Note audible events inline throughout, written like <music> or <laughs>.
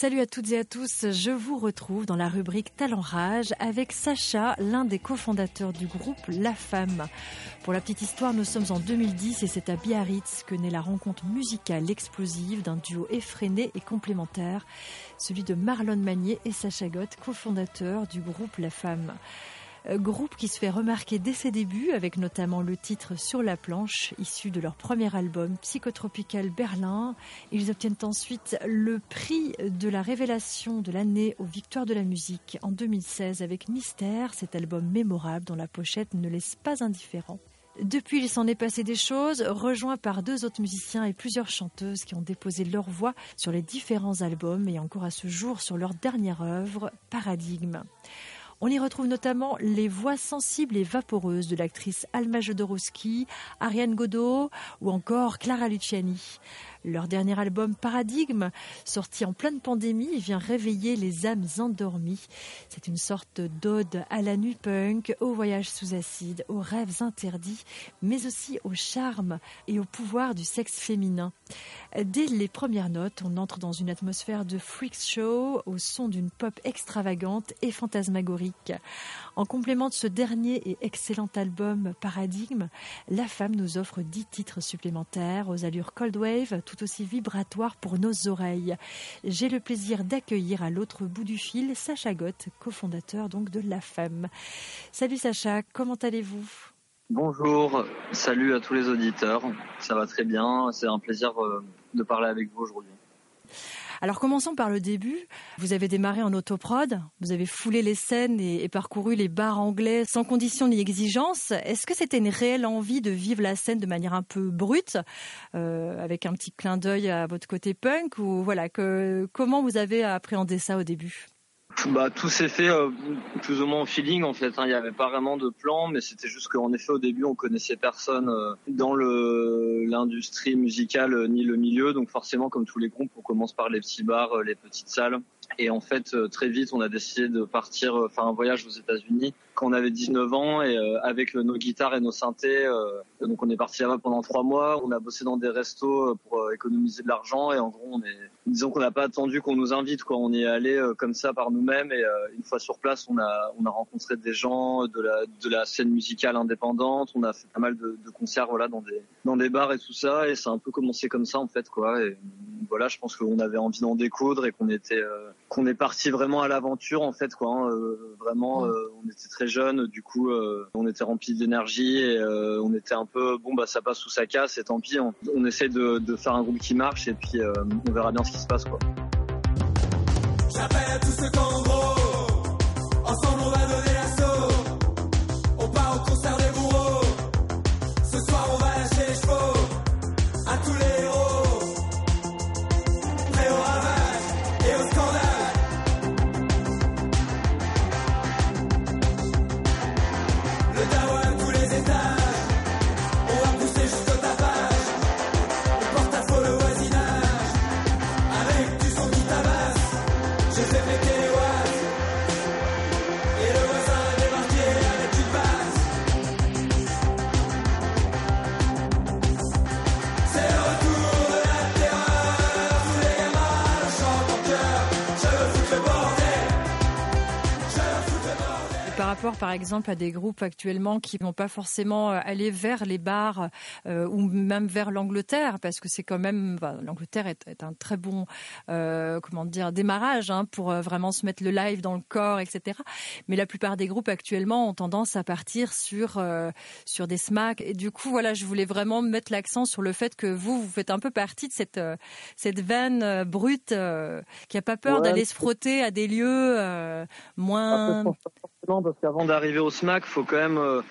Salut à toutes et à tous, je vous retrouve dans la rubrique Talent Rage avec Sacha, l'un des cofondateurs du groupe La Femme. Pour la petite histoire, nous sommes en 2010 et c'est à Biarritz que naît la rencontre musicale explosive d'un duo effréné et complémentaire, celui de Marlon Magnier et Sacha Gott, cofondateurs du groupe La Femme. Euh, groupe qui se fait remarquer dès ses débuts avec notamment le titre Sur la planche, issu de leur premier album Psychotropical Berlin. Ils obtiennent ensuite le prix de la révélation de l'année aux Victoires de la musique en 2016 avec Mystère, cet album mémorable dont la pochette ne laisse pas indifférent. Depuis, il s'en est passé des choses, rejoints par deux autres musiciens et plusieurs chanteuses qui ont déposé leur voix sur les différents albums et encore à ce jour sur leur dernière œuvre, Paradigme. On y retrouve notamment les voix sensibles et vaporeuses de l'actrice Alma Jodorowsky, Ariane Godot ou encore Clara Luciani. Leur dernier album Paradigme, sorti en pleine pandémie, vient réveiller les âmes endormies. C'est une sorte d'ode à la nuit punk, au voyage sous acide, aux rêves interdits, mais aussi au charme et au pouvoir du sexe féminin. Dès les premières notes, on entre dans une atmosphère de freak show au son d'une pop extravagante et fantasmagorique. En complément de ce dernier et excellent album Paradigme, la femme nous offre dix titres supplémentaires aux allures cold wave tout aussi vibratoires pour nos oreilles. J'ai le plaisir d'accueillir à l'autre bout du fil Sacha Gott, cofondateur donc de La Femme. Salut Sacha, comment allez-vous? Bonjour, salut à tous les auditeurs. Ça va très bien, c'est un plaisir euh, de parler avec vous aujourd'hui. Alors commençons par le début. Vous avez démarré en autoprod, vous avez foulé les scènes et, parcouru les bars anglais sans condition ni exigence. Est-ce que c'était une réelle envie de vivre la scène de manière un peu brute, euh, avec un petit clin d'œil à votre côté punk ou voilà que comment vous avez appréhendé ça au début? Bah, tout s'est fait euh, plus ou moins au feeling en fait. Hein. Il n'y avait pas vraiment de plan, mais c'était juste qu'en effet au début on connaissait personne euh, dans le l'industrie musicale euh, ni le milieu, donc forcément comme tous les groupes on commence par les petits bars, les petites salles. Et en fait, très vite, on a décidé de partir, faire un voyage aux États-Unis quand on avait 19 ans et avec nos guitares et nos synthés. donc on est parti là-bas pendant trois mois. On a bossé dans des restos pour économiser de l'argent et en gros, on est, disons qu'on n'a pas attendu qu'on nous invite, quoi. On est allé comme ça par nous-mêmes et euh, une fois sur place, on a on a rencontré des gens de la de la scène musicale indépendante. On a fait pas mal de, de concerts voilà dans des dans des bars et tout ça et ça a un peu commencé comme ça en fait quoi. Et voilà, je pense qu'on avait envie d'en découdre et qu'on était euh, qu'on est parti vraiment à l'aventure en fait quoi. Hein. Euh, vraiment, on était très jeunes, du coup on était rempli d'énergie et on était un peu bon bah ça passe ou ça casse et tant pis. On, on essaie de, de faire un groupe qui marche et puis on verra bien ce qui se passe quoi. Par exemple à des groupes actuellement qui vont pas forcément euh, aller vers les bars euh, ou même vers l'Angleterre parce que c'est quand même l'Angleterre est, un très bon euh, comment dire démarrage hein, pour vraiment se mettre le live dans le corps etc. Mais la plupart des groupes actuellement ont tendance à partir sur sur des smacks. Et du coup voilà je voulais vraiment mettre l'accent sur le fait que vous vous faites un peu partie de cette cette veine brute qui a pas peur d'aller se frotter à des lieux moins parce qu'avant d'arriver au SMAC, faut quand même euh,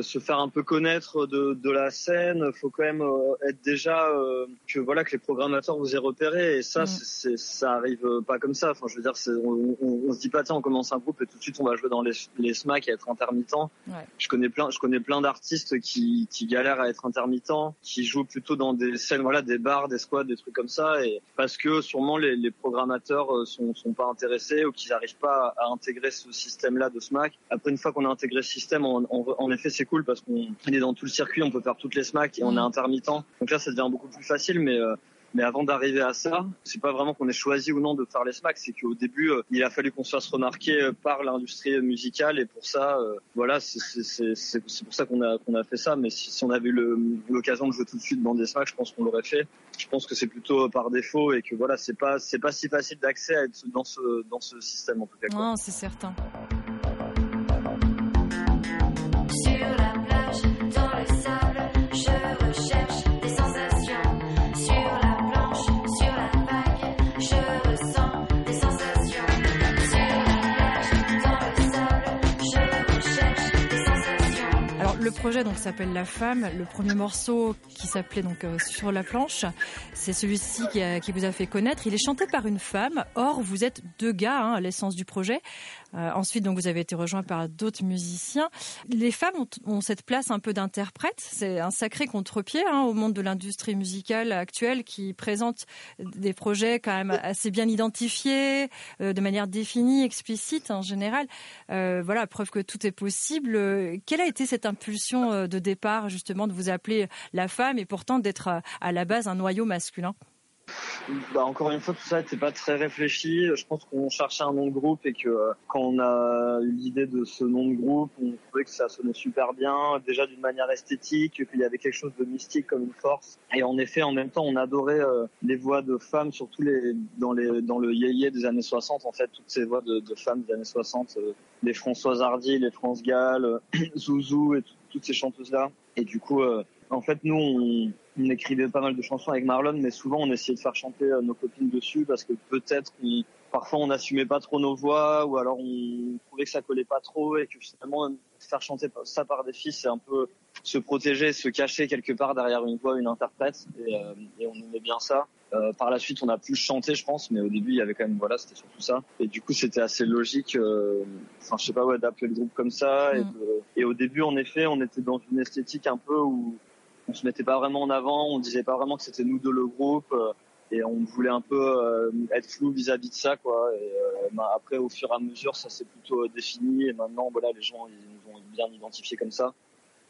se faire un peu connaître de, de la scène. Faut quand même euh, être déjà euh, que voilà que les programmateurs vous aient repéré. Et ça, c'est, ça arrive pas comme ça. Enfin, je veux dire, on, on, on, se dit pas tiens, on commence un groupe et tout de suite on va jouer dans les, les SMAC et être intermittent. Ouais. Je connais plein, je connais plein d'artistes qui, qui galèrent à être intermittents, qui jouent plutôt dans des scènes, voilà, des bars, des squads, des trucs comme ça. Et parce que sûrement les, les programmateurs sont, sont pas intéressés ou qu'ils n'arrivent pas à intégrer ce système-là de SMAC. Après, une fois qu'on a intégré ce système, en, en effet, c'est cool parce qu'on est dans tout le circuit, on peut faire toutes les smacks et on est mm. intermittent. Donc là, ça devient beaucoup plus facile, mais euh, Mais avant d'arriver à ça, c'est pas vraiment qu'on ait choisi ou non de faire les smacks, c'est qu'au début, euh, il a fallu qu'on se fasse remarquer euh, par l'industrie musicale et pour ça, euh, voilà, c'est pour ça qu'on a qu'on a fait ça. Mais si, si on avait eu l'occasion de jouer tout de suite dans des smacks, je pense qu'on l'aurait fait. Je pense que c'est plutôt par défaut et que voilà, c'est pas c'est pas si facile d'accès à être dans ce dans ce système en tout cas. Non, c'est certain. Projet donc s'appelle La Femme. Le premier morceau qui s'appelait donc euh, Sur la planche, c'est celui-ci qui, qui, vous a fait connaître. Il est chanté par une femme. Or, vous êtes deux gars hein, à l'essence du projet. Euh, ensuite, donc, vous avez été rejoint par d'autres musiciens. Les femmes ont, cette place un peu d'interprète. C'est un sacré contre-pied hein, au monde de l'industrie musicale actuelle qui présente des projets quand même assez bien identifiés, euh, de manière définie, explicite en général. Euh, voilà, preuve que tout est possible. Quelle a été cette impulsion de départ, justement, de vous appeler la femme et pourtant d'être à la base un noyau masculin? Bah, encore une fois, tout ça n'était pas très réfléchi. Je pense qu'on cherchait un nom de groupe et que euh, quand on a eu l'idée de ce nom de groupe, on trouvait que ça sonnait super bien, déjà d'une manière esthétique, qu'il y avait quelque chose de mystique comme une force. Et en effet, en même temps, on adorait euh, les voix de femmes, surtout dans, le yéyé des années 60, en fait, toutes ces voix de, de femmes des années 60, euh, les Françoise Hardy, les France Gall, <clears throat> Zouzou et toutes ces chanteuses-là. Et du coup, en fait, nous, on, on écrivait pas mal de chansons avec Marlon, mais souvent on essayait de faire chanter euh, nos copines dessus parce que peut-être qu'on, parfois on n'assumait pas trop nos voix ou alors on trouvait que ça collait pas trop et que finalement faire chanter ça par des filles, c'est un peu se protéger, se cacher quelque part derrière une voix, une interprète et, euh, et on aimait bien ça. Euh, par la suite, on a plus chanté, je pense, mais au début, il y avait quand même, voilà, c'était surtout ça. Et du coup, c'était assez logique, euh, enfin, je sais pas, ouais, d'appeler le groupe comme ça. Et, mm. et, au début, en effet, on était dans une esthétique un peu où on se mettait pas vraiment en avant, on disait pas vraiment que c'était nous deux le groupe euh, et on voulait un peu euh, être flou vis-à-vis de ça quoi. Et, euh, bah, après au fur et à mesure ça s'est plutôt défini et maintenant voilà les gens ils nous ont bien identifié comme ça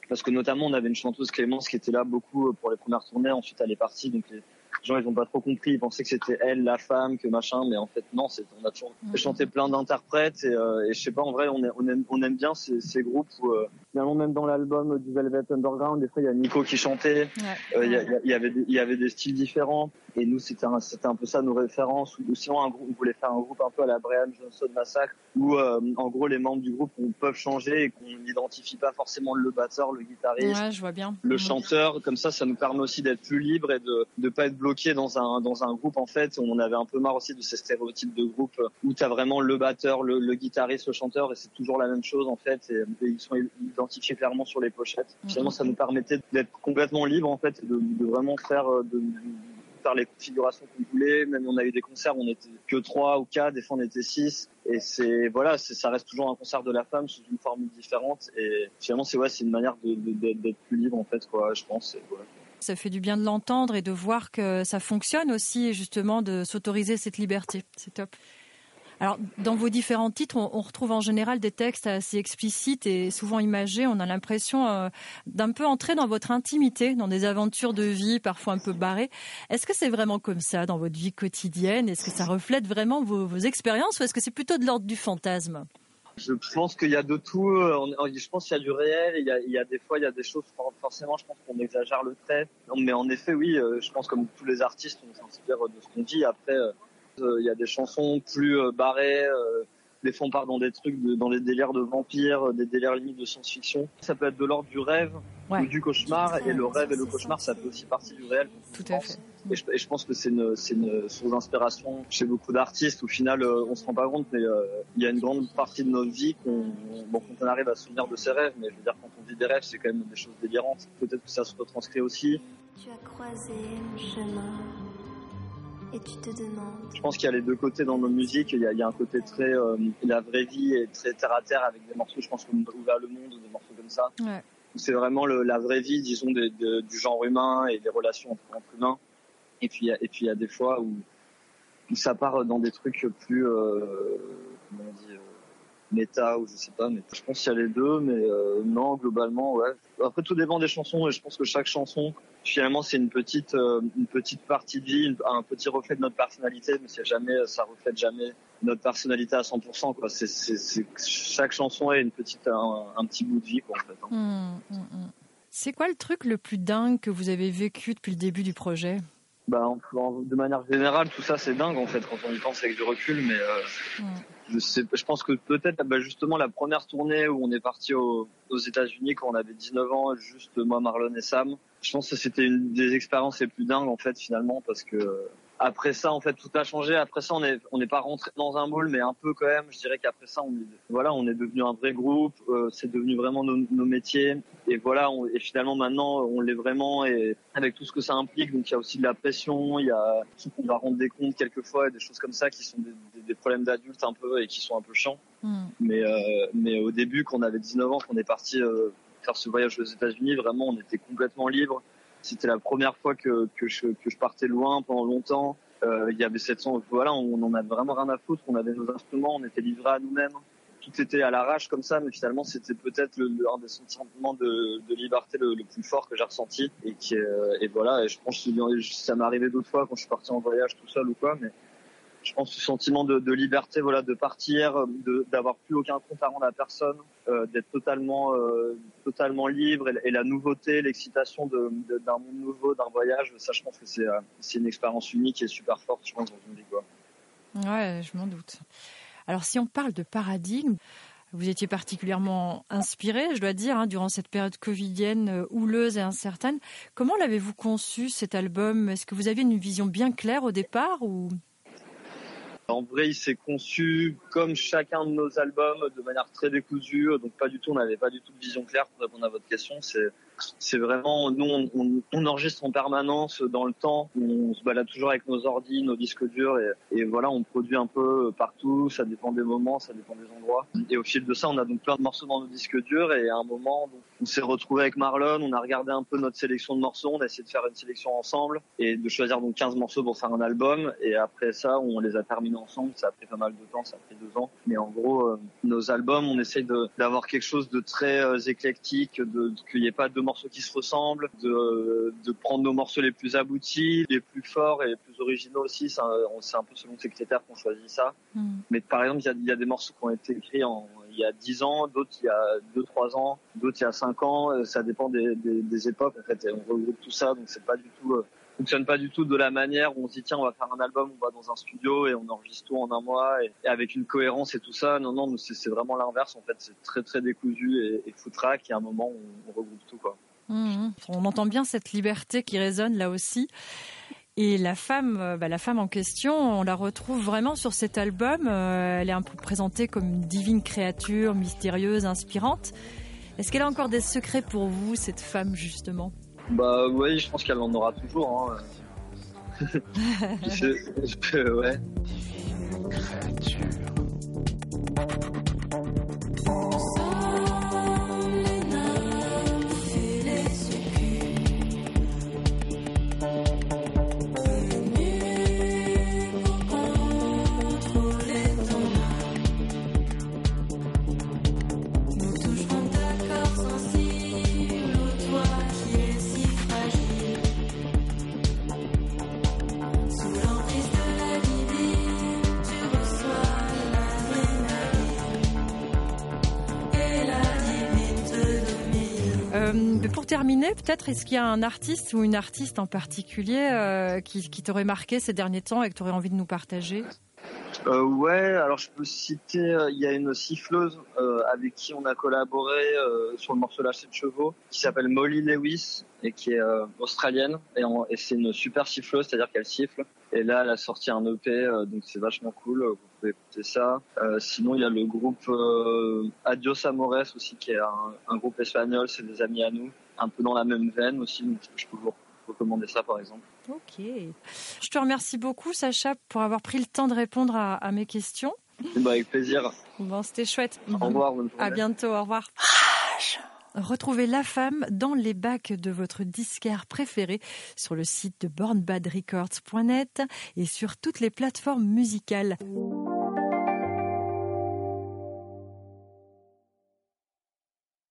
parce que notamment on avait une chanteuse Clémence qui était là beaucoup pour les premières tournées ensuite elle est partie donc les, gens ils ont pas trop compris, ils pensaient que c'était elle la femme, que machin, mais en fait non, c'est on a toujours mm. chanté plein d'interprètes et, euh, et, je sais pas en vrai on, est, on, aime, on aime bien ces, ces groupes où euh, finalement même dans l'album du Velvet Underground des fois il y a Nico qui chantait, euh, il y, avait des, il y avait des styles différents et nous c'était un, c'était un peu ça nos références ou sinon un groupe, on voulait faire un groupe un peu à la Brian Johnson Massacre où euh, en gros les membres du groupe on peuvent changer et qu'on n'identifie pas forcément le batteur, le guitariste, je vois bien. le chanteur, comme ça ça nous permet aussi d'être plus libre et de ne pas être bloqué dans un dans un groupe en fait. On avait un peu marre aussi de ces stéréotypes de groupe où tu as vraiment le batteur, le, guitariste, le chanteur et c'est toujours la même chose en fait. Et, ils sont identifiés clairement sur les pochettes. Mhm. Finalement, ça nous permettait d'être complètement libre en fait, de, de vraiment faire euh, de, faire les configurations qu'on voulait. Même on a eu des concerts, où on était que trois ou quatre, des fois on était six. Et c'est voilà, ça reste toujours un concert de la femme sous une forme différente. Et finalement, c'est ouais, c'est une manière d'être plus libre en fait, quoi. Je pense. Ça fait du bien de l'entendre et de voir que ça fonctionne aussi, justement, de s'autoriser cette liberté. C'est top. Alors, dans vos différents titres, on, retrouve en général des textes assez explicites et souvent imagés. On a l'impression euh, d'un peu entrer dans votre intimité, dans des aventures de vie parfois un peu barrées. Est-ce que c'est vraiment comme ça dans votre vie quotidienne? Est-ce que ça reflète vraiment vos, expériences ou est-ce que c'est plutôt de l'ordre du fantasme? Je pense qu'il y a de tout. Euh, je pense qu'il y a du réel. Il y a, il y a des fois, il y a des choses. Forcément, je pense qu'on exagère le trait. Mais en effet, oui. Euh, je pense comme tous les artistes, on s'inspire de ce qu'on dit. Après, euh, il y a des chansons plus barrées. Les fois, on part dans des trucs, de, dans les délires de vampires, des délires limites de science-fiction. Ça peut être de l'ordre du rêve ou du cauchemar. Et le rêve et le cauchemar, ça fait aussi partie du réel. Tout à fait. Et je, et je, pense que c'est une, une source d'inspiration chez beaucoup d'artistes. Au final, euh, on se rend pas compte, mais euh, il y a une grande partie de notre vie qu'on, bon, quand on arrive à se souvenir de ses rêves, mais je veux dire, quand on vit des rêves, c'est quand même des choses délirantes. Peut-être que ça se retranscrit aussi. Tu as croisé mon chemin et tu te demandes. Je pense qu'il y a les deux côtés dans nos musiques. Il y a, il y a un côté très euh, la vraie vie et très terre à terre avec des morceaux, je pense, comme Ouvert le monde ou des morceaux comme ça. Ouais. C'est vraiment le, la vraie vie, disons, de, de, du genre humain et des relations entre, entre humains. Et puis, et puis il y a des fois où, où, ça part dans des trucs plus, euh, comment on dit, euh, méta ou je sais pas. Mais je pense qu'il y a les deux, mais euh, non, globalement, ouais. Après, tout dépend des chansons et je pense que chaque chanson, finalement, c'est une petite, euh, une petite partie de vie, un petit reflet de notre personnalité, mais c'est jamais, ça reflète jamais notre personnalité à 100%. Quoi. C'est, c'est, chaque chanson est une petite, un, petit bout de vie, quoi, en fait. Hein. Mmh, mmh, mmh. C'est quoi le truc le plus dingue que vous avez vécu depuis le début du projet? Bah, de manière générale, tout ça c'est dingue en fait quand on y pense avec du recul, mais euh. Je, sais, je pense que peut-être bah, justement la première tournée où on est parti aux États-Unis quand on avait 19 ans, juste moi, Marlon et Sam, je pense que c'était une des expériences les plus dingues en fait finalement parce que après ça, en fait, tout a changé. Après ça, on n'est on n'est pas rentré dans un moule, mais un peu quand même. Je dirais qu'après ça, on est, voilà, on est devenu un vrai groupe. Euh, c'est devenu vraiment nos, nos, métiers. Et voilà, on, et finalement maintenant, on l'est vraiment. Et avec tout ce que ça implique, donc il y a aussi de la pression. Il y a, on va rendre des comptes quelquefois, et des choses comme ça qui sont des, des, problèmes d'adultes un peu et qui sont un peu chiants. Hmm. Mais euh, mais au début, quand on avait 19 ans, qu'on est parti euh, faire ce voyage aux États-Unis, vraiment, on était complètement libre. C'était la première fois que, que, je, que je partais loin pendant longtemps. Euh, il y avait 700, voilà, on en avait vraiment rien à foutre. On avait nos instruments, on était livrés à nous-mêmes. Tout était à l'arrache comme ça, mais finalement c'était peut-être un des sentiments de, de liberté le, le, plus fort que j'ai ressenti. Et, qui, euh, et voilà, et je pense que ça m'est arrivé d'autres fois quand je suis parti en voyage tout seul ou quoi, mais je pense ce sentiment de, liberté, voilà, de partir, d'avoir plus aucun compte à rendre à personne, euh, d'être totalement, euh, totalement libre et, la nouveauté, l'excitation d'un monde nouveau, d'un voyage, ça, je pense que c'est euh, une expérience unique et super forte, je pense, dans une vie, quoi. Ouais, je m'en doute. Alors, si on parle de paradigme, vous étiez particulièrement inspiré, je dois dire, hein, durant cette période covidienne euh, houleuse et incertaine. Comment l'avez-vous conçu cet album? Est-ce que vous aviez une vision bien claire au départ en vrai, il s'est conçu comme chacun de nos albums, de manière très décousue. Donc pas du tout, on n'avait pas du tout de vision claire pour répondre à votre question. C'est c'est vraiment nous on, on, enregistre en permanence dans le temps. On se balade toujours avec nos ordi nos disques durs et, et, voilà on produit un peu partout. Ça dépend des moments ça dépend des endroits. Et au fil de ça on a donc plein de morceaux dans nos disques durs et à un moment on s'est retrouvé avec Marlon on a regardé un peu notre sélection de morceaux on a essayé de faire une sélection ensemble et de choisir donc 15 morceaux pour faire un album. Et après ça on les a terminés ensemble. Ça a pris pas mal de temps ça a pris deux ans. Mais en gros euh, nos albums on essaye d'avoir quelque chose de très euh, éclectique de qu'il n'y ait pas de morceaux qui se ressemblent, de, de prendre nos morceaux les plus aboutis, les plus forts et les plus originaux aussi. C'est un, peu selon ses critères qu'on choisit ça. Hmm. Mais par exemple, il y a, y a, des morceaux qui ont été écrits en, il y a 10 ans, d'autres il y a 2-3 ans, d'autres il y a 5 ans. Ça dépend des, des, des, époques. En fait, on regroupe tout ça, donc c'est pas du tout euh, fonctionne pas du tout de la manière où on se dit tiens on va faire un album, on va dans un studio et on enregistre tout en un mois et, avec une cohérence et tout ça. Non non, c'est vraiment l'inverse en fait. C'est très très décousu et, et foutraque. Et à un moment on, regroupe tout quoi. Mmh. On entend bien cette liberté qui résonne là aussi. Et la femme, euh, bah, la femme en question, on la retrouve vraiment sur cet album. Euh, elle est un peu présentée comme une divine créature, mystérieuse, inspirante. Est-ce qu'elle a encore des secrets pour vous, cette femme justement? Bah oui, je pense qu'elle en aura toujours. Hein. <laughs> ouais. pour terminer, peut-être, est-ce qu'il y a un artiste ou une artiste en particulier euh, qui, t'aurait marqué ces derniers temps et que tu aurais envie de nous partager? Euh, ouais, alors je peux citer, euh, il y a une siffleuse euh, avec qui on a collaboré euh, sur le morceau Lâcher de chevaux, qui s'appelle Molly Lewis et qui est euh, australienne et, c'est une super siffleuse, c'est-à-dire qu'elle siffle. Et là, elle a sorti un EP, donc c'est vachement cool. Vous pouvez écouter ça. sinon, il y a le groupe Adios Amores aussi, qui est un groupe espagnol. C'est des amis à nous, un peu dans la même veine aussi. Donc je peux vous recommander ça, par exemple. Ok. Je te remercie beaucoup, Sacha, pour avoir pris le temps de répondre à, mes questions. Bah, avec plaisir. Bon, c'était chouette. Au revoir. Bonne À bientôt. Au revoir. Retrouvez La Femme dans les bacs de votre disquaire préféré sur le site de bornbadrecords.net et sur toutes les plateformes musicales.